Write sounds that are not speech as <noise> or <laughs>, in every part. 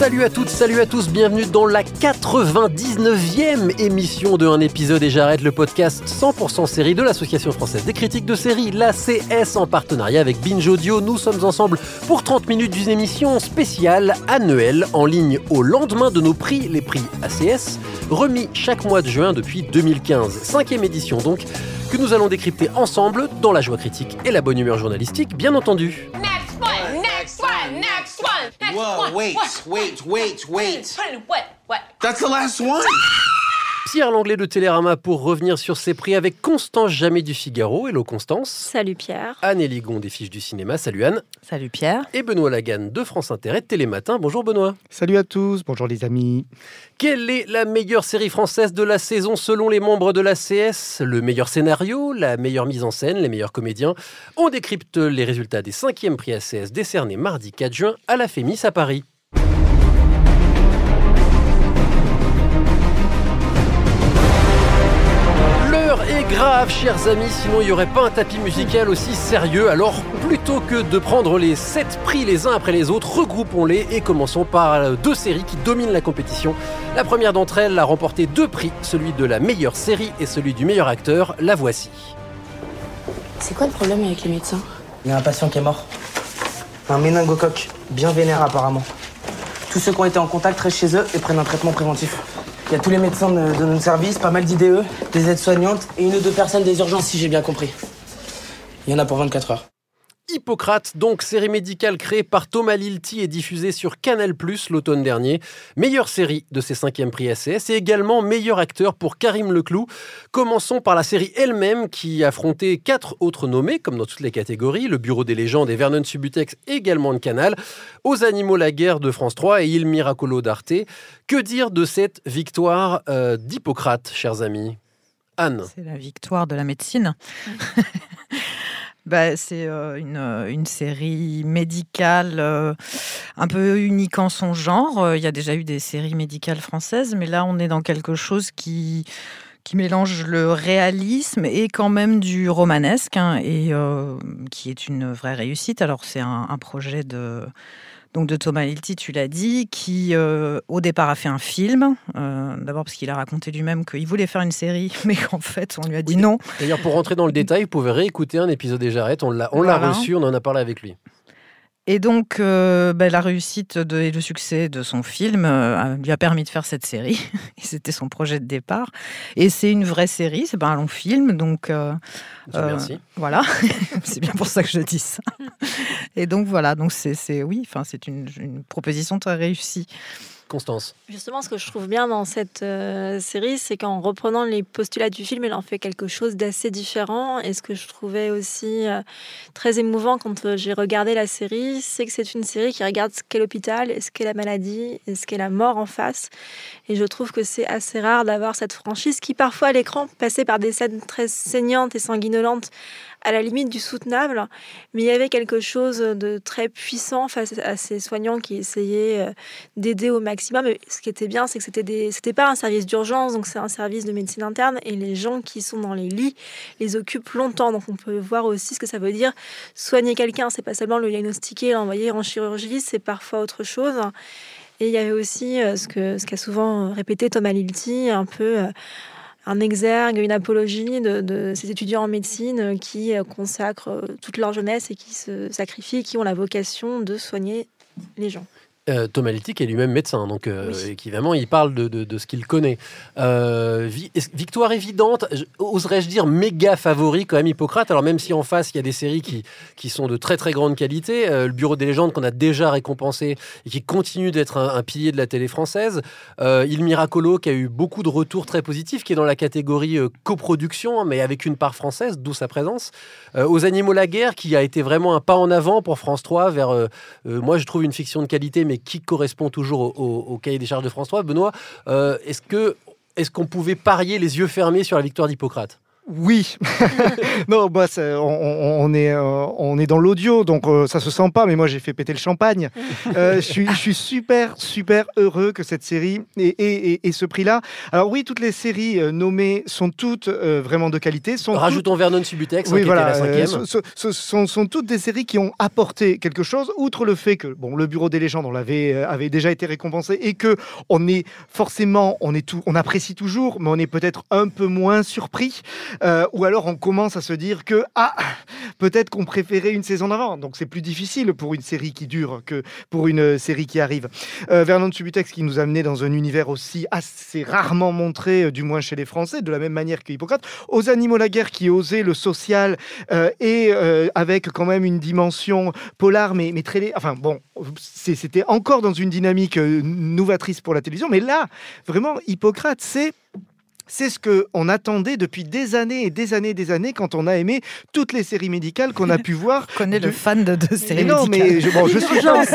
Salut à toutes, salut à tous, bienvenue dans la 99e émission de Un épisode et j'arrête le podcast 100% série de l'Association française des critiques de séries, la CS en partenariat avec Binge Audio. Nous sommes ensemble pour 30 minutes d'une émission spéciale annuelle en ligne au lendemain de nos prix, les prix ACS, remis chaque mois de juin depuis 2015. Cinquième édition donc, que nous allons décrypter ensemble dans la joie critique et la bonne humeur journalistique, bien entendu. One, next Whoa, one. wait, what? wait, wait, wait. What? What? That's the last one. Pierre Langlais de Télérama pour revenir sur ses prix avec Constance Jamais du Figaro. Hello Constance. Salut Pierre. Anne Eligon des Fiches du Cinéma. Salut Anne. Salut Pierre. Et Benoît Lagan de France Inter et de Télématin. Bonjour Benoît. Salut à tous, bonjour les amis. Quelle est la meilleure série française de la saison selon les membres de la CS Le meilleur scénario, la meilleure mise en scène, les meilleurs comédiens On décrypte les résultats des cinquièmes prix ACS décernés mardi 4 juin à la Fémis à Paris. Grave, chers amis, sinon il n'y aurait pas un tapis musical aussi sérieux. Alors, plutôt que de prendre les sept prix les uns après les autres, regroupons-les et commençons par deux séries qui dominent la compétition. La première d'entre elles a remporté deux prix, celui de la meilleure série et celui du meilleur acteur. La voici. C'est quoi le problème avec les médecins? Il y a un patient qui est mort. Un méningocoque, bien vénère apparemment. Tous ceux qui ont été en contact restent chez eux et prennent un traitement préventif. Il y a tous les médecins de, notre service, pas mal d'IDE, des aides-soignantes et une ou deux personnes des urgences si j'ai bien compris. Il y en a pour 24 heures. Hippocrate, donc série médicale créée par Thomas Lilti et diffusée sur Canal+, l'automne dernier. Meilleure série de ses cinquièmes prix ACS et également meilleur acteur pour Karim Leclou. Commençons par la série elle-même qui affrontait quatre autres nommés, comme dans toutes les catégories, le Bureau des légendes et Vernon Subutex également de Canal, Aux animaux la guerre de France 3 et Il Miracolo d'Arte. Que dire de cette victoire euh, d'Hippocrate, chers amis? Anne C'est la victoire de la médecine. <laughs> Bah, c'est euh, une, euh, une série médicale euh, un peu unique en son genre. Il y a déjà eu des séries médicales françaises, mais là, on est dans quelque chose qui, qui mélange le réalisme et quand même du romanesque, hein, et qui est une vraie réussite. Alors, c'est un projet de, donc de Thomas Hilty, tu l'as dit, qui euh, au départ a fait un film. Euh, D'abord parce qu'il a raconté lui-même qu'il voulait faire une série, <laughs> mais qu'en fait, on lui a dit non. D'ailleurs, pour rentrer dans le détail, vous pouvez réécouter un épisode des Jarrettes. On l'a on l'a Voilà. reçu, on en a parlé avec lui. Et donc, euh, ben, la réussite de- et le succès de son film euh, lui a permis de faire cette série. <laughs> C'était son projet de départ. Et c'est une vraie série, c'est pas un long film. Donc, euh, merci. voilà. <laughs> c'est bien pour ça que je dis ça. Et donc, voilà. Donc, c'est, c'est- oui, enfin, c'est une, une proposition très réussie. Justement, ce que je trouve bien dans cette euh, série, c'est qu'en reprenant les postulats du film, elle en fait quelque chose d'assez différent. Et ce que je trouvais aussi euh, très émouvant quand euh, j'ai regardé la série, c'est que c'est une série qui regarde ce qu'est l'hôpital, ce qu'est la maladie, et ce qu'est la mort en face. Et je trouve que c'est assez rare d'avoir cette franchise qui, parfois à l'écran, passait par des scènes très saignantes et sanguinolentes, à la limite du soutenable. Mais il y avait quelque chose de très puissant face à ces soignants qui essayaient euh, d'aider au maximum. Et ce qui était bien, c'est que c'était des, c'était pas un service d'urgence, donc c'est un service de médecine interne, et les gens qui sont dans les lits les occupent longtemps. Donc on peut voir aussi ce que ça veut dire soigner quelqu'un. C'est pas seulement le diagnostiquer, l'envoyer en chirurgie, c'est parfois autre chose. Et il y avait aussi euh, ce que ce qu'a souvent répété Thomas Lilti, un peu. Un exergue, une apologie de, ces étudiants en médecine qui euh, consacrent euh, toute leur jeunesse et qui se sacrifient, qui ont la vocation de soigner les gens. Euh, Thomas Littic est lui-même médecin, donc euh, Oui. évidemment, il parle de, de- de ce qu'il connaît. Euh, vi- victoire évidente, je- oserais-je dire méga favori quand même Hippocrate? Alors même si en face il y a des séries qui, qui sont de très très grande qualité, euh, le Bureau des légendes qu'on a déjà récompensé et qui continue d'être un, un pilier de la télé française, Il Miracolo qui a eu beaucoup de retours très positifs, qui est dans la catégorie coproduction, mais avec une part française, d'où sa présence. Aux animaux la guerre qui a été vraiment un pas en avant pour France 3 vers, moi je trouve une fiction de qualité, mais qui correspond toujours au, cahier des charges de François? Benoît, euh, est-ce que est-ce qu'on pouvait parier les yeux fermés sur la victoire d'Hippocrate? Oui. <laughs> non, c'est- on, est, euh, on est dans l'audio, donc euh, ça se sent pas, mais moi, j'ai fait péter le champagne. <laughs> Euh, je, suis, je suis super, super heureux que cette série ait, ait- ait- ait ce prix-là. Alors oui, toutes les séries euh, nommées sont toutes vraiment de qualité. Sont toutes- Rajoutons Vernon Subutex, hein, Oui, voilà. la cinquième. ce, sont, sont toutes des séries qui ont apporté quelque chose, outre le fait que bon, le Bureau des légendes, on l'avait avait déjà été récompensé et que on est forcément, on est tout, on apprécie toujours, mais on est peut-être un peu moins surpris, Euh, ou alors on commence à se dire que ah, peut-être qu'on préférait une saison d'avant. Donc c'est plus difficile pour une série qui dure que pour une euh, série qui arrive. Euh, Vernon Subutex qui nous a amené dans un univers aussi assez rarement montré, euh, du moins chez les Français, de la même manière que Hippocrate. Aux animaux la guerre qui osait le social et avec quand même une dimension polar, mais, mais très. Enfin bon, c'était encore dans une dynamique novatrice pour la télévision, mais là, vraiment, Hippocrate, c'est. C'est ce qu'on attendait depuis des années et des années et des années quand on a aimé toutes les séries médicales qu'on a pu <laughs> voir. Je connais le fan de, de séries Mais non, mais médicales. je, bon, je suis, Urgence,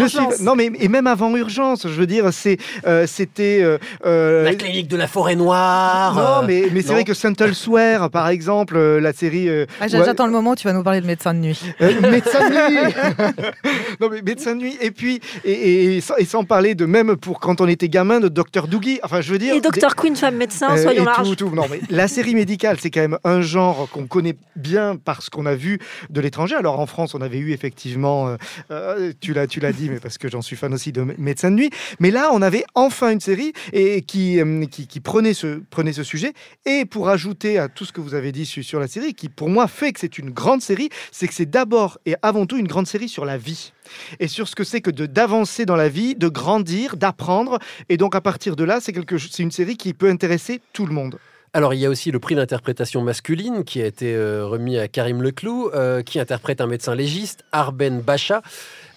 je suis- non, mais et même avant Urgence, je veux dire, c'est, euh, c'était. euh, euh, La clinique de la forêt noire. non, mais, mais c'est vrai que Saint Elsewhere, par exemple, euh, la série. euh, Ah, ouais, J'attends le moment où tu vas nous parler de médecin de nuit. euh, médecin de nuit <laughs> Non, mais médecin de nuit. Et puis, et, et- et sans, et sans parler de même pour quand on était gamin de Dr. Doogie. Enfin, je veux dire. Et Dr. Queen, femme médecin, Euh, soyons et larges. tout, tout. Non, mais la série médicale, c'est quand même un genre qu'on connaît bien parce qu'on a vu de l'étranger. Alors en France, on avait eu effectivement, euh, euh, tu l'as, tu l'as dit, mais parce que j'en suis fan aussi de Mé- Médecins de nuit. Mais là, on avait enfin une série et qui, euh, qui, qui prenait ce prenait ce sujet. Et pour ajouter à tout ce que vous avez dit sur, sur la série, qui pour moi fait que c'est une grande série, c'est que c'est d'abord et avant tout une grande série sur la vie et sur ce que c'est que de d'avancer dans la vie, de grandir, d'apprendre. Et donc à partir de là, c'est quelque c'est une série qui peut intéresser tout le monde. Alors, il y a aussi le prix d'interprétation masculine qui a été euh, remis à Karim Leclou, euh, qui interprète un médecin légiste, Arben Bacha,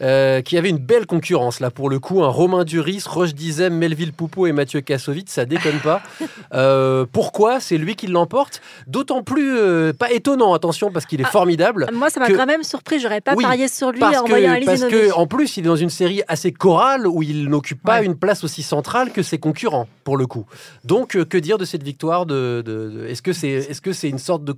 euh, qui avait une belle concurrence là pour le coup. Un Romain Duris, Roche Dizem, Melville Poupeau et Mathieu Kassovitz, ça déconne pas. <laughs> Euh, pourquoi c'est lui qui l'emporte? D'autant plus euh, pas étonnant, attention, parce qu'il est Ah, formidable. Moi, ça m'a que- quand même surpris. J'aurais pas Oui, parié sur lui parce en que, Alice parce que en plus, il est dans une série assez chorale où il n'occupe pas une place aussi centrale que ses concurrents, pour le coup. Donc, que dire de cette victoire de, de- de- Est-ce que c'est est -ce c'est une sorte de,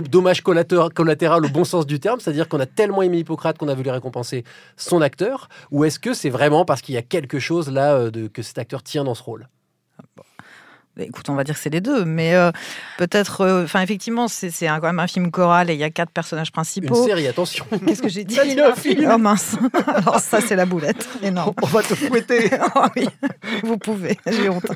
dommage collatéral au bon sens du terme? C'est-à-dire qu'on a tellement aimé Hippocrate qu'on a voulu récompenser son acteur Ou est-ce que c'est vraiment parce qu'il y a quelque chose là euh, que cet acteur tient dans ce rôle? Bah, Écoute, on va dire que c'est les deux, mais euh, peut-être. euh, Enfin, effectivement, c'est quand même un film choral et il y a quatre personnages Une principaux. série, attention Qu'est-ce que j'ai dit? <laughs> Un film. Oh mince <laughs> Alors ça, c'est la boulette. Énorme. On va te fouetter. <laughs> Oh oui, vous pouvez, j'ai honte.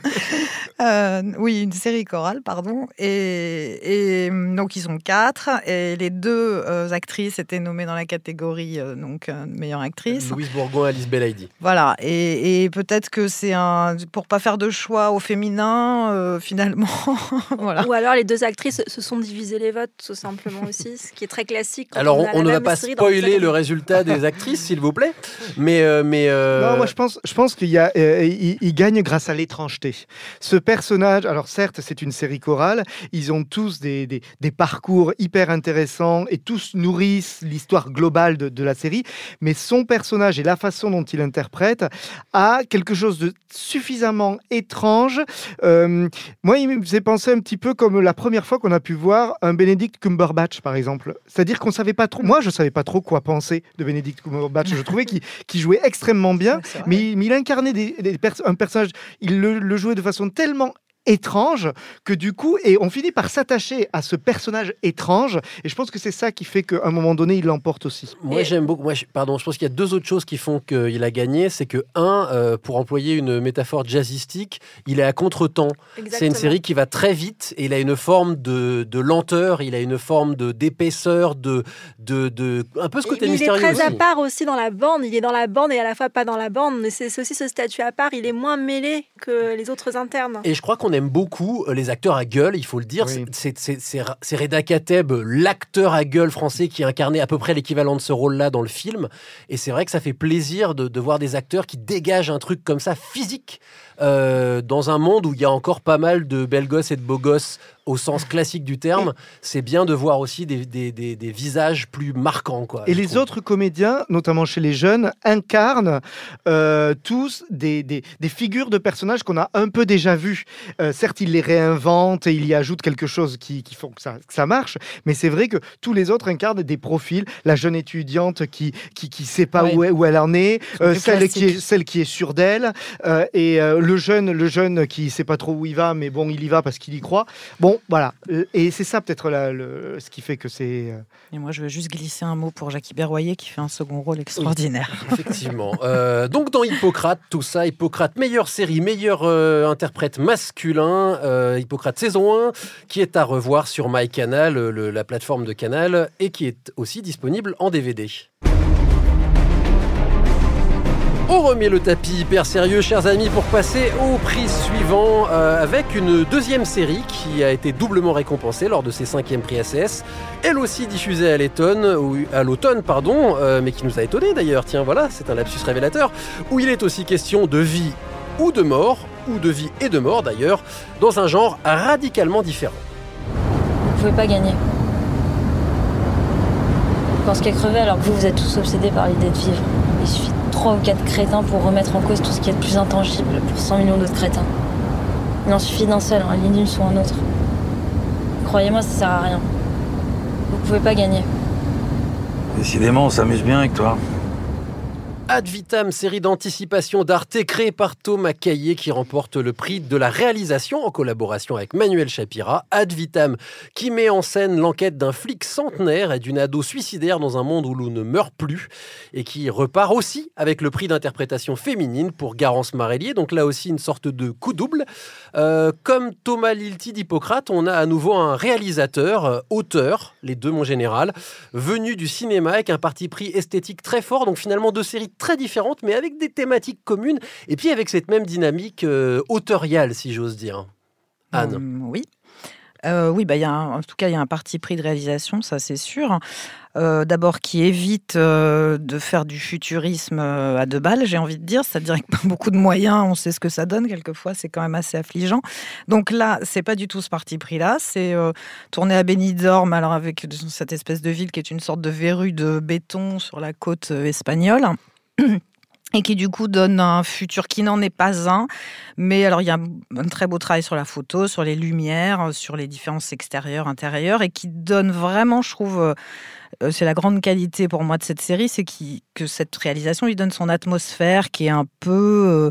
Euh, oui, une série chorale, pardon. Et, et, donc, ils sont quatre. Et les deux actrices étaient nommées dans la catégorie donc, meilleure actrice. Louise Bourgoin, Alice Belaïdi. Voilà. Et, et peut-être que c'est un. Pour pas faire de choix au féminin, euh, finalement. <laughs> voilà. Ou alors les deux actrices se sont divisées les votes, tout simplement aussi, ce qui est très classique. quand Alors, on, ne va pas spoiler le résultat des <laughs> actrices, s'il vous plaît. Mais, euh, mais euh, Non, moi je pense, je pense qu'il y a, euh, il, il gagne grâce à l'étrangeté. Ce personnage, alors certes, c'est une série chorale, ils ont tous des, des, des parcours hyper intéressants et tous nourrissent l'histoire globale de, de la série, mais son personnage et la façon dont il interprète a quelque chose de suffisamment étrange. Euh, moi, il me faisait penser un petit peu comme la première fois qu'on a pu voir un Benedict Cumberbatch, par exemple. C'est-à-dire qu'on savait pas trop, moi je savais pas trop quoi penser de Benedict Cumberbatch. Je trouvais qu'il jouait extrêmement bien, mais, il- mais il incarnait des, des pers- un personnage, il le, le jouait de façon tellement étrange que du coup et on finit par s'attacher à ce personnage étrange et je pense que c'est ça qui fait qu'à un moment donné il l'emporte aussi Moi, j'aime beaucoup. Moi, je- pardon, je pense qu'il y a deux autres choses qui font qu'il a gagné. C'est que, un, euh, pour employer une métaphore jazzistique, il est à contre-temps. C'est une série qui va très vite et il a une forme de, de lenteur, il a une forme de d'épaisseur, de, de, de. un peu ce côté Mais il est mystérieux très à part aussi dans la bande. Il est dans la bande et à la fois pas dans la bande. Mais c'est c'est aussi ce statut à part. Il est moins mêlé que les autres internes. Et je crois qu'on aime beaucoup euh, les acteurs à gueule, il faut le dire. Oui. C'est Reda Kateb, l'acteur à gueule français qui incarnait à peu près l'équivalent de ce rôle-là dans le film. Et c'est vrai que ça fait plaisir de, de voir des acteurs qui dégagent un truc comme ça, physique, euh, dans un monde où il y a encore pas mal de belles gosses et de beaux gosses au sens classique du terme, c'est bien de voir aussi des, des- des- des visages plus marquants. Quoi, Et les trouve. autres comédiens, notamment chez les jeunes, incarnent euh, tous des, figures de personnages qu'on a un peu déjà vus. Euh, certes, ils les réinventent et ils y ajoutent quelque chose qui, qui font que ça, que ça marche, mais c'est vrai que tous les autres incarnent des profils. La jeune étudiante qui qui, qui sait pas Ouais. où, est- où elle en est, euh, celle qui est celle qui est sûre d'elle, et euh, le jeune le jeune qui sait pas trop où il va, mais bon, il y va parce qu'il y croit. Bon, voilà. Euh, Et c'est ça peut-être la- le- ce qui fait que c'est. euh, Et moi, je veux juste glisser un mot pour Jackie Berroyer qui fait un second rôle extraordinaire. <laughs> Effectivement. Euh, donc dans Hippocrate, tout ça, Hippocrate, meilleure série, meilleur euh, interprète masculin, euh, Hippocrate saison 1, qui est à revoir sur MyCanal, le- la plateforme de Canal, et qui est aussi disponible en DVD. On remet le tapis hyper sérieux, chers amis, pour passer au prix suivant euh, avec une deuxième série qui a été doublement récompensée lors de ses cinquièmes prix ACS. Elle aussi diffusée à l'automne, pardon, euh, mais qui nous a étonné d'ailleurs. Tiens, voilà, c'est un lapsus révélateur, où il est aussi question de vie ou de mort, ou de vie et de mort d'ailleurs, dans un genre radicalement différent. Vous pouvez pas gagner. Je pense qu'à crever alors que vous, vous êtes tous obsédés par l'idée de vivre. Trois ou quatre crétins pour remettre en cause tout ce qui est de plus intangible pour 100 millions d'autres crétins. Il en suffit d'un seul, un Linus ou un autre. Croyez-moi, ça sert à rien. Vous pouvez pas gagner. Décidément, on s'amuse bien avec toi. Ad vitam, série d'anticipation d'Arte créée par Thomas Caillé qui remporte le prix de la réalisation en collaboration avec Manuel Chapira. Ad vitam, qui met en scène l'enquête d'un flic centenaire et d'une ado suicidaire dans un monde où l'on ne meurt plus et qui repart aussi avec le prix d'interprétation féminine pour Garance Marellier. Donc là aussi une sorte de coup double. Euh, comme Thomas Lilti d'Hippocrate, on a à nouveau un réalisateur, euh, auteur, les deux mon général, venu du cinéma avec un parti pris esthétique très fort. Donc finalement deux séries très différentes, mais avec des thématiques communes et puis avec cette même dynamique euh, autoriale, si j'ose dire. Anne. Hum, oui. Euh, oui, bah, y a en tout cas, il y a un parti pris de réalisation, ça c'est sûr. D'abord, qui évite de faire du futurisme à deux balles, j'ai envie de dire, c'est-à-dire avec <laughs> pas beaucoup de moyens, on sait ce que ça donne, quelquefois c'est quand même assez affligeant. Donc là, c'est pas du tout ce parti pris-là, c'est tourné à Benidorm, alors avec cette espèce de ville qui est une sorte de verrue de béton sur la côte espagnole. Et qui du coup donne un futur qui n'en est pas un. Mais alors il y a un très beau travail sur la photo, sur les lumières, sur les différences extérieures, intérieures, et qui donne vraiment, je trouve, euh, euh, c'est la grande qualité pour moi de cette série, c'est que cette réalisation lui donne son atmosphère qui est un peu, euh,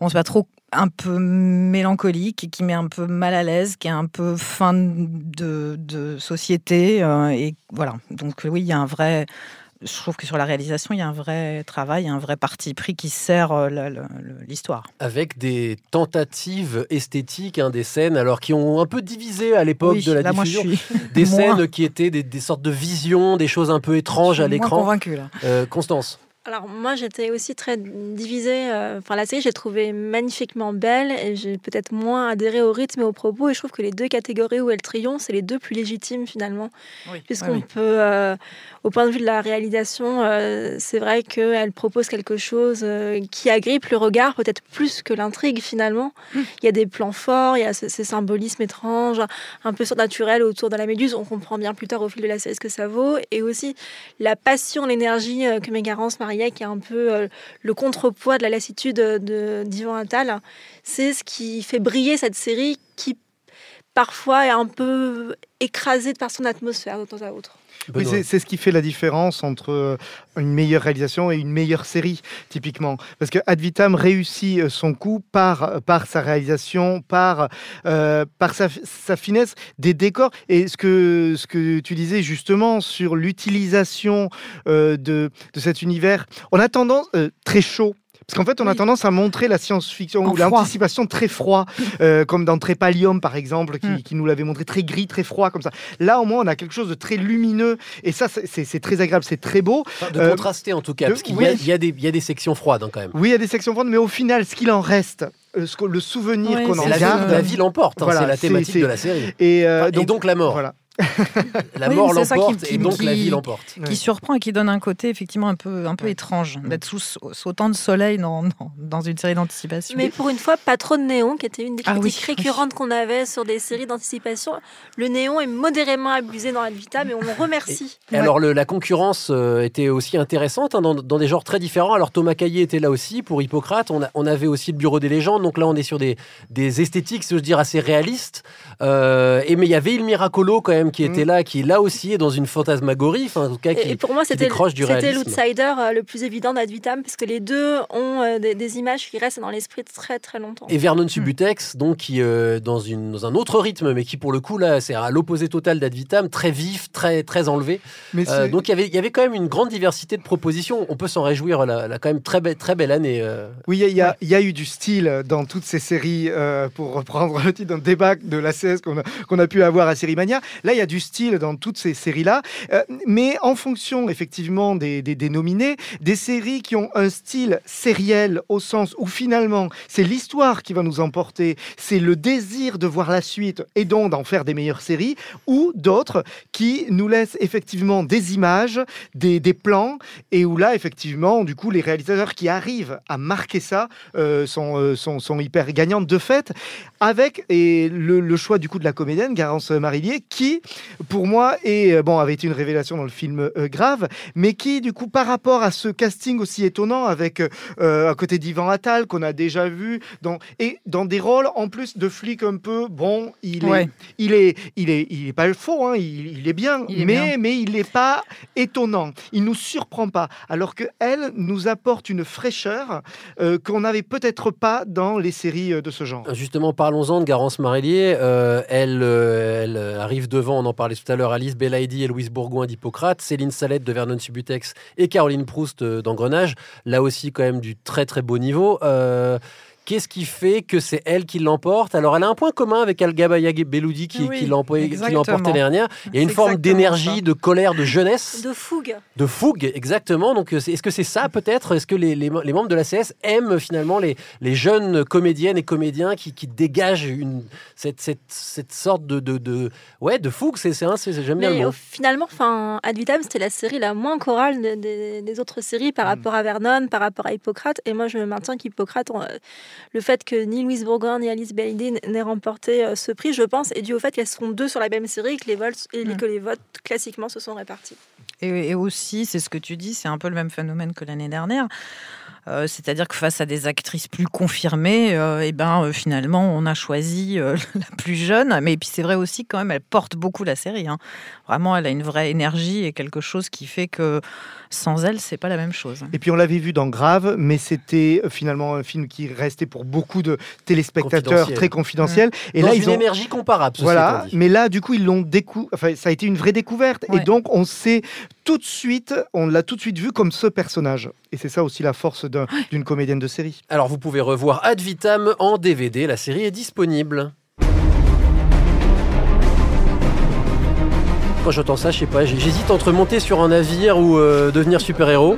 on ne sait pas trop, un peu mélancolique, qui met un peu mal à l'aise, qui est un peu fin de, société. euh, et voilà, donc oui, il y a un vrai je trouve que sur la réalisation, il y a un vrai travail, un vrai parti pris qui sert euh, l'histoire. Avec des tentatives esthétiques, hein, des scènes, alors qui ont un peu divisé à l'époque Oui, de la là, moi, je diffusion, suis <laughs> des moins- scènes qui étaient des, des sortes de visions, des choses un peu étranges Je à suis moins l'écran. là. Euh, Constance. Alors moi j'étais aussi très divisée. euh, Enfin la série j'ai trouvé magnifiquement belle et j'ai peut-être moins adhéré au rythme et aux propos et je trouve que les deux catégories où elle triomphe c'est les deux plus légitimes finalement. Puisqu'on oui, oui. peut, euh, au point de vue de la réalisation, euh, c'est vrai qu'elle propose quelque chose euh, qui agrippe le regard peut-être plus que l'intrigue finalement. Hmm. Il y a des plans forts, il y a ce- ces symbolismes étranges, un peu surnaturels autour de la méduse. On comprend bien plus tard au fil de la série ce que ça vaut et aussi la passion, l'énergie que met Garance Qui est un peu euh, le contrepoids de la lassitude de d'Yvan Attal. C'est ce qui fait briller cette série qui parfois est un peu écrasée par son atmosphère de temps à autre. Oui, c'est ce qui fait la différence entre euh, une meilleure réalisation et une meilleure série, typiquement. Parce que Ad Vitam réussit euh, son coup par, par sa réalisation, par, euh, par sa, sa finesse des décors. Et ce que, ce que tu disais justement sur l'utilisation euh, de, de cet univers, on a tendance euh, très chaud. Parce qu'en fait, on a tendance à montrer la science-fiction En ou l'anticipation très froid, euh, comme dans Trépalium, par exemple, qui, Mm. qui nous l'avait montré très gris, très froid, comme ça. Là, au moins, on a quelque chose de très lumineux. Et ça, c'est- très agréable, c'est très beau. Enfin, de Euh, contraster en tout cas, de- parce qu'il y, a- oui. y des- il y a des sections froides hein, quand même. Oui, il y a des sections froides, mais au final, ce qu'il en reste, euh, ce que- le souvenir Ouais, qu'on en la, vie, garde. la vie l'emporte, hein, Voilà, c'est la thématique de la série. Et, euh, Enfin, et donc la mort. Voilà. La Oui, mort mais c'est ça qui- l'emporte et donc la qui- vie l'emporte. Qui surprend et qui donne un côté effectivement un peu, un peu étrange d'être sous, sous autant de soleil dans, dans, dans une série d'anticipation. Mais pour une fois, pas trop de néon, qui était une des Ah critiques oui, récurrentes qu'on avait sur des séries d'anticipation. Le néon est modérément abusé dans Ad Vitam et on le <laughs> remercie. Et alors le- la concurrence euh, était aussi intéressante hein, dans, dans des genres très différents. Alors Thomas Caillé était là aussi pour Hippocrate. On, a- on avait aussi le Bureau des légendes. Donc là on est sur des, des esthétiques, si j'ose dire, assez réalistes. Euh, et mais il y avait Il Miracolo quand même qui était là, qui là aussi est dans une fantasmagorie. Enfin, en tout cas, qui, Et, et pour moi, qui c'était décroche du c'était réalisme. l'outsider euh, le plus évident d'Ad Vitam, parce que les deux ont euh, des, des images qui restent dans l'esprit très très longtemps. Et Vernon Subutex, donc qui euh, dans, une, dans un autre rythme, mais qui pour le coup là, c'est à l'opposé total d'Ad Vitam, très vif, très très enlevé. Mais Euh, donc il y avait il y avait quand même une grande diversité de propositions. On peut s'en réjouir. Là, là, quand même très belle très belle année. euh. Oui, il y, a- il y a- il y a eu du style dans toutes ces séries, euh, pour reprendre <laughs> le titre d'un débat de la CS qu'on a, qu'on a pu avoir à Série Mania. Là, il y a du style dans toutes ces séries-là, euh, mais en fonction effectivement des, des, des nominés, des séries qui ont un style sériel au sens où finalement c'est l'histoire qui va nous emporter, c'est le désir de voir la suite et donc d'en faire des meilleures séries, ou d'autres qui nous laissent effectivement des images, des, des plans, et où là effectivement, du coup, les réalisateurs qui arrivent à marquer ça euh, sont, euh, sont, sont hyper gagnantes de fait, avec et le, le choix du coup de la comédienne Garance Marillier, qui pour moi est euh, bon avait été une révélation dans le film euh, Grave, mais qui du coup par rapport à ce casting aussi étonnant avec euh, à côté d'Ivan Attal qu'on a déjà vu dans et dans des rôles en plus de flic un peu bon, il Ouais. est il est il est il est pas faux, hein, il, il est bien, Il est mais bien. mais il n'est pas étonnant, il nous surprend pas, alors que elle nous apporte une fraîcheur euh, qu'on n'avait peut-être pas dans les séries euh, de ce genre. Justement, parlons-en de Garance Marélier. Euh, elle, euh, elle euh, arrive devant, on en parlait tout à l'heure, Alice Belaïdi et Louise Bourgoin d'Hippocrate, Céline Salette de Vernon Subutex et Caroline Proust euh, d'Engrenage. Là aussi, quand même, du très très beau niveau. Euh, Qu'est-ce qui fait que c'est elle qui l'emporte? Alors, elle a un point commun avec Al Gabaya Beloudi qui, Oui, qui l'emportait l'année dernière. Il y a une forme d'énergie, de colère, de jeunesse. De fougue. De fougue, exactement. Donc, est-ce que c'est ça peut-être? Est-ce que les, les- les membres de la CS aiment finalement les, les jeunes comédiennes et comédiens qui, qui dégagent une, cette, cette, cette sorte de, de, de- ouais, de fougue? C'est c'est un- c'est- j'aime bien le mot. finalement, enfin, Ad Vitam, c'était la série la moins chorale de- des- des autres séries Mm. par rapport à Vernon, par rapport à Hippocrate. Et moi, je maintiens qu'Hippocrate, on- euh, le fait que ni Louise Bourgoin ni Alice Bellini n'aient remporté euh, ce prix, je pense, est dû au fait qu'elles sont deux sur la même série et que les, votes, et Mm. que les votes classiquement se sont répartis. Et, et aussi, c'est ce que tu dis, c'est un peu le même phénomène que l'année dernière. Euh, C'est-à-dire que face à des actrices plus confirmées, euh, eh ben, euh, finalement, on a choisi euh, <laughs> la plus jeune. Mais puis c'est vrai aussi, quand même, elle porte beaucoup la série. hein. Vraiment, elle a une vraie énergie et quelque chose qui fait que sans elle, c'est pas la même chose. Et puis on l'avait vu dans Grave, mais c'était finalement un film qui restait pour beaucoup de téléspectateurs Confidentiel. très confidentiel. Et Dans là, une ils ont énergie comparable. Voilà, mais là, du coup, ils l'ont décou... Enfin, ça a été une vraie découverte. Et donc, on sait tout de suite, on l'a tout de suite vu comme ce personnage. Et c'est ça aussi la force d'un- d'une comédienne de série. Alors, vous pouvez revoir Ad Vitam en DVD. La série est disponible. Quand j'entends ça, je sais pas, j'hésite entre monter sur un navire ou euh, devenir super-héros.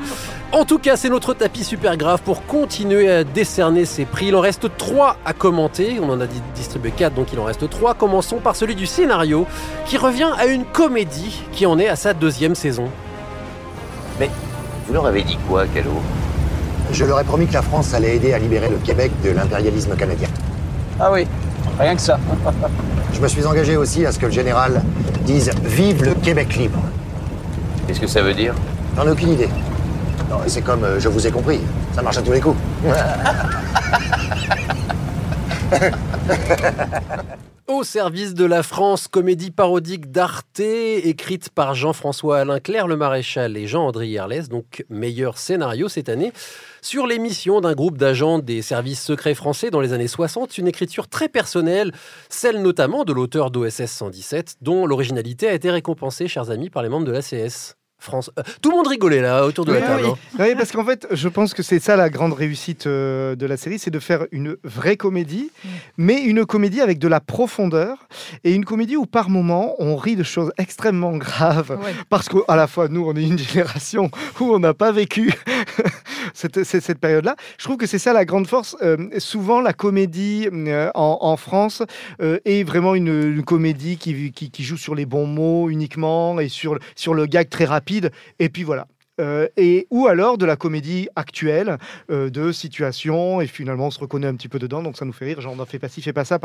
En tout cas, c'est notre tapis super grave pour continuer à décerner ces prix. Il en reste trois à commenter. On en a di- distribué quatre, donc il en reste trois. Commençons par celui du scénario, qui revient à une comédie qui en est à sa deuxième saison. Mais vous leur avez dit quoi, Calo Je leur ai promis que la France allait aider à libérer le Québec de l'impérialisme canadien. Ah oui, rien que ça. Je me suis engagé aussi à ce que le général dise Vive le Québec libre. Qu'est-ce que ça veut dire? J'en ai aucune idée. Non, C'est comme euh, je vous ai compris. Ça marche à tous les coups. <laughs> Au service de la France, comédie parodique d'Arte, écrite par Jean-François Alain Claire Le Maréchal et Jean-André Yerles, donc meilleur scénario cette année, sur les missions d'un groupe d'agents des services secrets français dans les années 60, une écriture très personnelle, celle notamment de l'auteur d'OSS 117, dont l'originalité a été récompensée, chers amis, par les membres de l'ACS. France. euh, tout le monde rigolait là autour de Oui, la table. oui. hein. Oui, parce qu'en fait, je pense que c'est ça la grande réussite euh, de la série, c'est de faire une vraie comédie, mais une comédie avec de la profondeur et une comédie où par moment on rit de choses extrêmement graves, parce qu'à la fois nous, on est une génération où on n'a pas vécu <laughs> cette, cette- cette période-là. Je trouve que c'est ça la grande force. Euh, souvent, la comédie euh, en, en France euh, est vraiment une, une comédie qui, qui, qui joue sur les bons mots uniquement et sur, sur le gag très rapide. Et puis voilà. Euh, et, ou alors de la comédie actuelle, euh, de situation, et finalement on se reconnaît un petit peu dedans, donc ça nous fait rire, genre on fait pas ci, fait pas ça.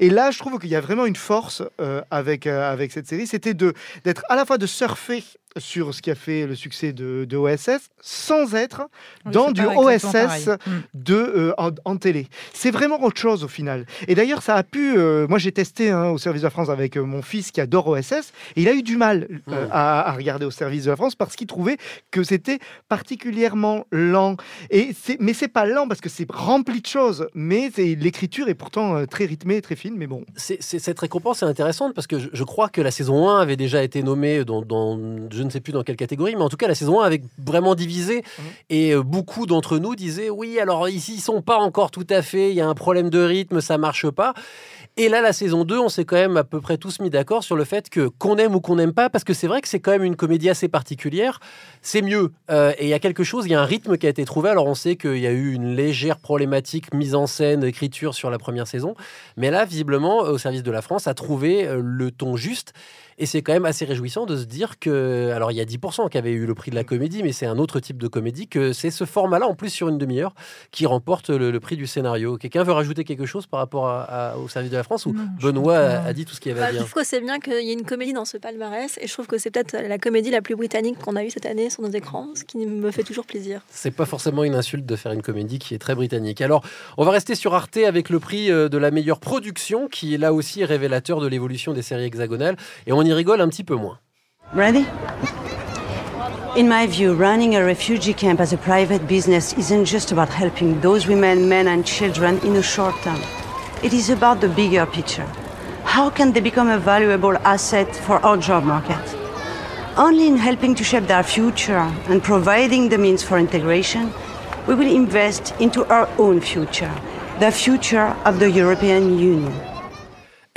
Et là, je trouve qu'il y a vraiment une force euh, avec, avec cette série, c'était de- d'être à la fois de surfer sur ce qui a fait le succès de, de OSS, sans être Oui, dans du OSS. Mm. de, euh, en, en télé. C'est vraiment autre chose au final. Et d'ailleurs, ça a pu. euh, moi, j'ai testé hein, au service de la France avec euh, mon fils qui adore OSS, et il a eu du mal euh, à, à regarder au service de la France parce qu'il trouvait que c'était particulièrement lent. Et c'est, mais c'est pas lent parce que c'est rempli de choses, mais l'écriture est pourtant euh, très rythmée, très fine. Mais bon. Cette récompense est intéressante parce que je, je crois que la saison 1 avait déjà été nommée dans, dans- je ne sais plus dans quelle catégorie, mais en tout cas la saison 1 avait vraiment divisé et euh, beaucoup d'entre nous disaient oui alors ici ils sont pas encore tout à fait, il y a un problème de rythme, ça marche pas. Et là la saison 2 on s'est quand même à peu près tous mis d'accord sur le fait que qu'on aime ou qu'on n'aime pas parce que c'est vrai que c'est quand même une comédie assez particulière, c'est mieux Euh, et il y a quelque chose, il y a un rythme qui a été trouvé. Alors on sait qu'il y a eu une légère problématique mise en scène, écriture sur la première saison, mais là visiblement au service de la France a trouvé euh, le ton juste. Et c'est quand même assez réjouissant de se dire que, alors il y a 10% qui avaient eu le prix de la comédie, mais c'est un autre type de comédie, que c'est ce format-là, en plus sur une demi-heure, qui remporte le, prix du scénario. Quelqu'un veut rajouter quelque chose par rapport au service de la France ou Benoît a, a dit tout ce qu'il y avait Bah, à je dire trouve que c'est bien qu'il y ait une comédie dans ce palmarès et je trouve que c'est peut-être la comédie la plus britannique qu'on a eue cette année sur nos écrans, ce qui me fait toujours plaisir. C'est pas forcément une insulte de faire une comédie qui est très britannique. Alors, on va rester sur Arte avec le prix euh, de la meilleure production, qui est là aussi révélateur de l'évolution des séries hexagonales, et on y rigole un petit peu moins. Ready? In my view, running a refugee camp as a private business isn't just about helping those women, men, and children in the short term. It is about the bigger picture. How can they become a valuable asset for our job market? Only in helping to shape their future and providing the means for integration, we will invest into our own future, the future of the European Union.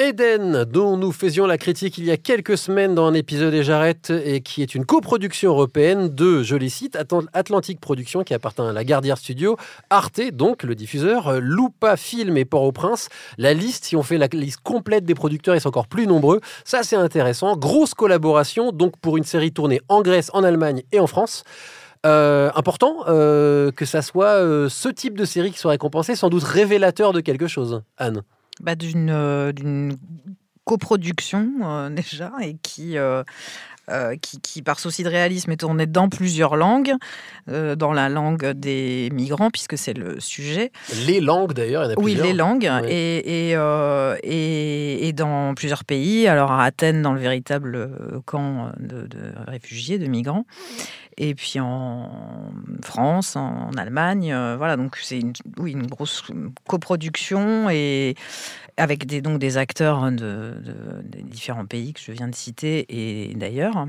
Eden, dont nous faisions la critique il y a quelques semaines dans un épisode des Jarrettes et qui est une coproduction européenne de, je les cite, Atl- Atlantic Productions qui appartient à la Gardière Studio, Arte, donc le diffuseur, euh, Lupa Film et Port-au-Prince. La liste, si on fait la liste complète des producteurs, ils sont encore plus nombreux. Ça, c'est intéressant. Grosse collaboration, donc pour une série tournée en Grèce, en Allemagne et en France. Euh, important euh, que ça soit ce type de série qui soit récompensé, sans doute révélateur de quelque chose. Anne. Bah, d'une euh, d'une coproduction euh, <laughs> déjà et qui, euh, euh, qui, qui, par souci de réalisme, est tournée dans plusieurs langues, dans la langue des migrants, puisque c'est le sujet. Les langues d'ailleurs, il y en a Oui, plusieurs. les langues, Oui. et, et, et, et dans plusieurs pays. Alors à Athènes, dans le véritable camp de, de réfugiés, de migrants, et puis en France, en Allemagne. euh, voilà, donc c'est une, oui, une grosse coproduction et avec des, donc des acteurs de, différents pays que je viens de citer et d'ailleurs.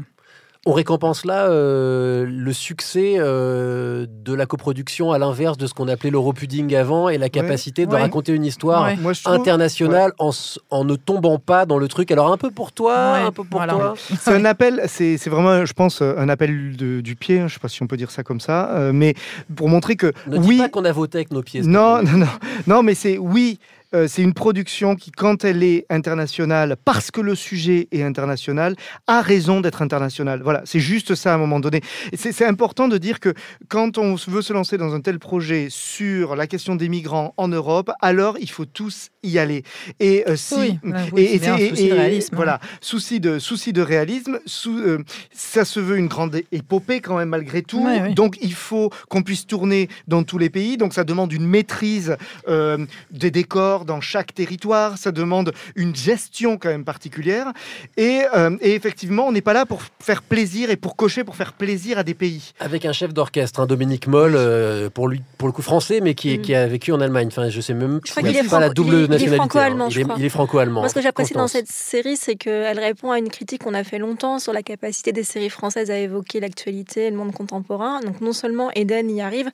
On récompense là euh, le succès euh, de la coproduction à l'inverse de ce qu'on appelait l'europudding avant et la capacité de Ouais. raconter une histoire Ouais. Internationale en, en ne tombant pas dans le truc. Alors un peu pour toi, un peu pour voilà. toi. <laughs> C'est un appel, c'est c'est vraiment, je pense, un appel de- du pied. hein, Je ne sais pas si on peut dire ça comme ça, euh, mais pour montrer que Ne dis oui, pas qu'on a voté avec nos pieds. non, non, non, non, mais c'est oui. Euh, c'est une production qui, quand elle est internationale, parce que le sujet est international, a raison d'être international. Voilà, c'est juste ça à un moment donné. Et C'est important de dire que quand on veut se lancer dans un tel projet sur la question des migrants en Europe, alors il faut tous y aller. Et euh, si, Oui, ouais, oui, c'est bien un souci de réalisme, hein. Voilà, souci de souci de réalisme. euh, ça se veut une grande épopée quand même malgré tout. Ouais. Donc il faut qu'on puisse tourner dans tous les pays. Donc ça demande une maîtrise euh, des décors, dans chaque territoire, ça demande une gestion quand même particulière. Et, euh, et effectivement, on n'est pas là pour faire plaisir et pour cocher, pour faire plaisir à des pays. Avec un chef d'orchestre, hein, Dominique Moll, euh, pour lui, pour le coup français, mais qui, est- Mm. qui a vécu en Allemagne. Enfin, je sais même Je crois il est, pas la double il est- il est nationalité. franco-allemand, hein. je Il est, crois. il est franco-allemand. Moi, ce que j'apprécie dans cette série, c'est qu'elle répond à une critique qu'on a fait longtemps sur la capacité des séries françaises à évoquer l'actualité et le monde contemporain. Donc, non seulement Eden y arrive,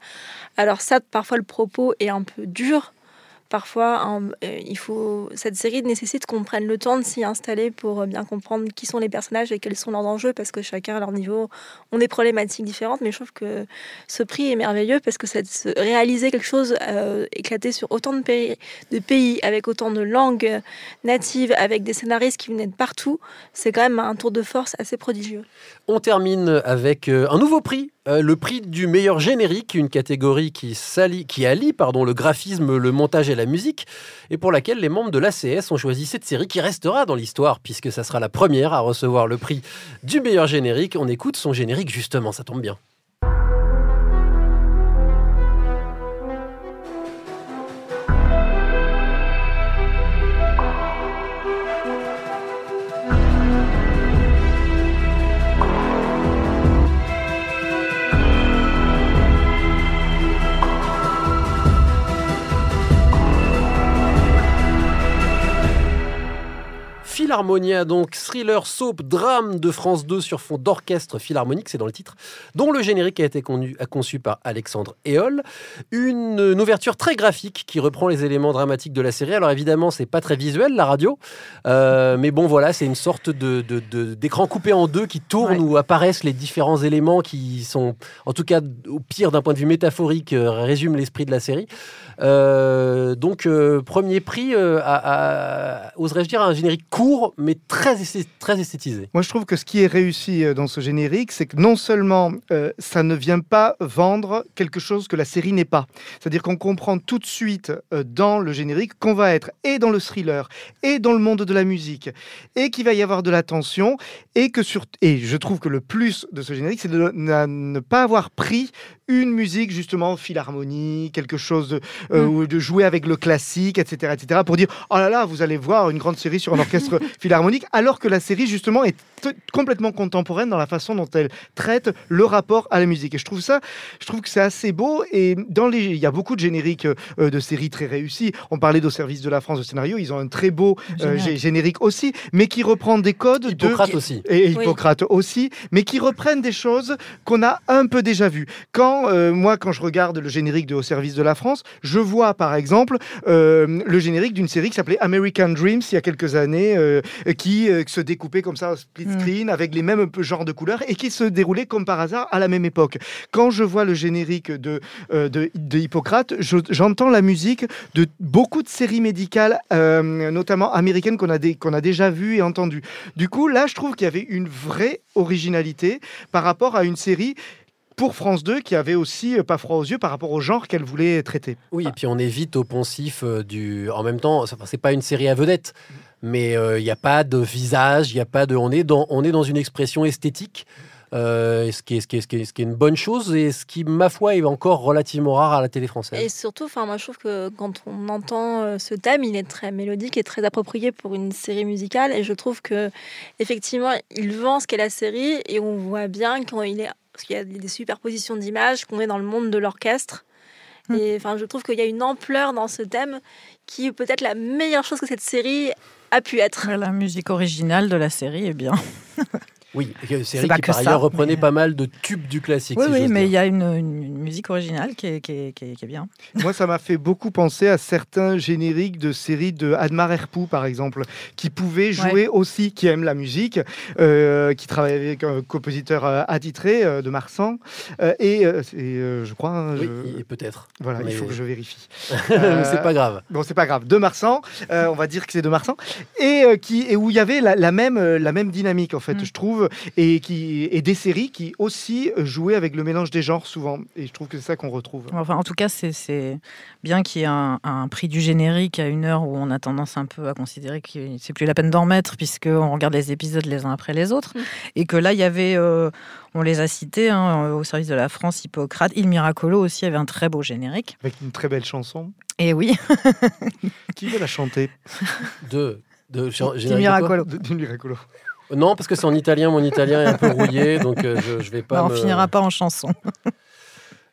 alors ça, parfois le propos est un peu dur. Parfois, hein, euh, il faut cette série nécessite qu'on prenne le temps de s'y installer pour euh, bien comprendre qui sont les personnages et quels sont leurs enjeux, parce que chacun à leur niveau ont des problématiques différentes. Mais je trouve que ce prix est merveilleux parce que se- réaliser quelque chose euh, éclaté sur autant de pays, de pays, avec autant de langues natives, avec des scénaristes qui venaient de partout, c'est quand même un tour de force assez prodigieux. On termine avec euh, un nouveau prix, euh, le prix du meilleur générique, une catégorie qui, allie pardon, le graphisme, le montage et la musique, et pour laquelle les membres de l'ACS ont choisi cette série qui restera dans l'histoire, puisque ça sera la première à recevoir le prix du meilleur générique. On écoute son générique justement, ça tombe bien. Philharmonia, donc thriller, soap, drame de France 2 sur fond d'orchestre philharmonique, c'est dans le titre, dont le générique a été connu- a conçu par Alexandre Eol. Une, une ouverture très graphique qui reprend les éléments dramatiques de la série. Alors évidemment, c'est pas très visuel la radio, euh, mais bon voilà, c'est une sorte de, d'écran coupé en deux qui tourne où apparaissent les différents éléments qui sont, en tout cas au pire d'un point de vue métaphorique, euh, résument l'esprit de la série. Euh, donc euh, premier prix, à, à- oserais-je dire, un générique court mais très, très esthétisé. Moi, je trouve que ce qui est réussi euh, dans ce générique, c'est que non seulement euh, ça ne vient pas vendre quelque chose que la série n'est pas. C'est-à-dire qu'on comprend tout de suite euh, dans le générique qu'on va être et dans le thriller et dans le monde de la musique et qu'il va y avoir de la tension et que sur et je trouve que le plus de ce générique, c'est de ne, pas avoir pris une musique justement philharmonie, quelque chose de, euh, ou de jouer avec le classique, etc., etc., pour dire oh là là, vous allez voir une grande série sur un orchestre philharmonique, alors que la série justement est complètement contemporaine dans la façon dont elle traite le rapport à la musique. Et je trouve ça, je trouve que c'est assez beau. Et dans les, il y a beaucoup de génériques euh, de séries très réussis. On parlait d'au service de la France de scénario, ils ont un très beau euh, générique aussi, mais qui reprend des codes Hippocrate de aussi. et Oui. Hippocrate aussi, mais qui reprennent des choses qu'on a un peu déjà vues. Quand euh, moi, quand je regarde le générique de Au service de la France, je vois par exemple euh, le générique d'une série qui s'appelait American Dreams il y a quelques années, euh, qui euh, se découpait comme ça, split screen, avec les mêmes genres de couleurs et qui se déroulait comme par hasard à la même époque. Quand je vois le générique de, euh, de, de Hippocrate, je- j'entends la musique de beaucoup de séries médicales, euh, notamment américaines, qu'on a, dé- qu'on a déjà vues et entendues. Du coup, là, je trouve qu'il y avait une vraie originalité par rapport à une série pour France 2 qui avait aussi euh, pas froid aux yeux par rapport au genre qu'elle voulait traiter. Oui, et puis on est vite au poncif euh, du. En même temps, c'est pas une série à vedette, mais euh, il n'y a pas de visage, il y a pas de. On est dans, on est dans une expression esthétique. euh, ce, qui est, ce, qui est, ce, qui est, ce qui est une bonne chose et ce qui, ma foi, est encore relativement rare à la télé française. Et surtout, enfin, moi, je trouve que quand on entend euh, ce thème, il est très mélodique et très approprié pour une série musicale. Et je trouve que effectivement, il vend ce qu'est la série et on voit bien quand il est, parce qu'il y a des superpositions d'images, qu'on est dans le monde de l'orchestre. Et enfin, je trouve qu'il y a une ampleur dans ce thème qui est peut-être la meilleure chose que cette série a pu être. La musique originale de la série est bien. <laughs> Oui, série pas qui que par ça, ailleurs reprenait mais- pas mal de tubes du classique. Oui, si oui, mais il y a une, musique originale qui est, qui est- qui est- qui est bien. Moi, ça m'a fait beaucoup penser à certains génériques de séries de Admar Herpou, par exemple, qui pouvaient jouer Ouais. aussi, qui aiment la musique, euh, qui travaille avec un compositeur euh, attitré euh, de Marsan. Euh, et euh, euh, je crois. hein, Oui, je- peut-être. Voilà, Mais- il faut que je vérifie. <laughs> Mais c'est pas grave. Bon, c'est pas grave. De Marsan, euh, on va dire que c'est de Marsan. Et, euh, qui, et où il y avait la, la même, euh, la même dynamique, en fait, Mm. je trouve. Trouve, et, qui, et des séries qui aussi jouaient avec le mélange des genres souvent. Et je trouve que c'est ça qu'on retrouve. Enfin, en tout cas, c'est- c'est bien qu'il y ait un, un prix du générique à une heure où on a tendance un peu à considérer que c'est plus la peine d'en mettre puisqu'on regarde les épisodes les uns après les autres. Et que là, il y avait, euh, on les a cités, hein, au service de la France, Hippocrate, Il Miracolo aussi avait un très beau générique. Avec une très belle chanson. Et oui. Qui veut la chanter? De, de de Miracolo. Non, parce que c'est en italien, mon italien est un peu rouillé, <laughs> donc euh, je, je vais pas. Bah, on me- finira pas en chanson. <laughs>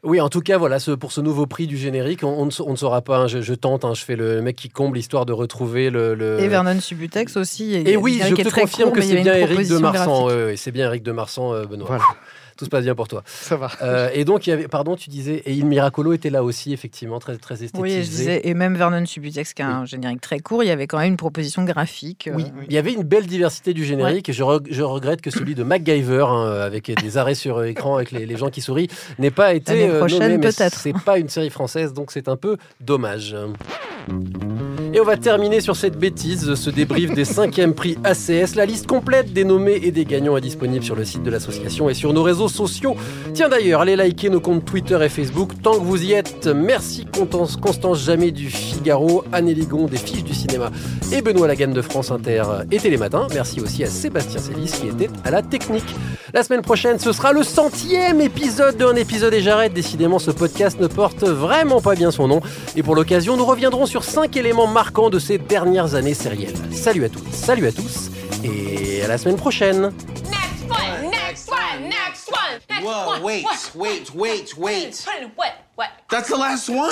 Oui, en tout cas, voilà, ce- pour ce nouveau prix du générique, on, on ne, on ne saura pas. hein, je, je tente, hein, je fais le mec qui comble histoire de retrouver le. le- Et Vernon Subutex aussi. Et oui, je te très confirme court, que mais il y c'est bien Eric de Marsan. ouais, c'est bien Eric de Marsan, euh, Benoît. Tout se passe bien pour toi. Ça va. Euh, et donc, il y avait, pardon, tu disais, et Il Miracolo était là aussi, effectivement, très, très esthétisé. Oui, je disais, et même Vernon Subutex, qui a un générique très court, il y avait quand même une proposition graphique. euh, Oui, il y avait une belle diversité du générique. et Je, re- je regrette que celui de MacGyver, hein, avec des arrêts sur écran avec les, les gens qui sourient, n'ait pas été L'année euh, prochaine, peut-être. C'est pas une série française, donc c'est un peu dommage. Et on va terminer sur cette bêtise, ce débrief des cinquièmes prix ACS. La liste complète des nommés et des gagnants est disponible sur le site de l'association et sur nos réseaux sociaux. Tiens d'ailleurs, allez liker nos comptes Twitter et Facebook tant que vous y êtes. Merci Constance, Constance Jamais du Figaro, Anne Ligon des Fiches du Cinéma et Benoît Lagan de France Inter et Télématin. Merci aussi à Sébastien Célis qui était à la technique. La semaine prochaine, ce sera le centième épisode d'un épisode et j'arrête. Décidément, ce podcast ne porte vraiment pas bien son nom. Et pour l'occasion, nous reviendrons sur cinq éléments marquants de ces dernières années sérielles. Salut à toutes, salut à tous et à la semaine prochaine. Next one, next one, next one, next Whoa, one. wait, wait, wait, wait. Put it- What? What? That's the last one?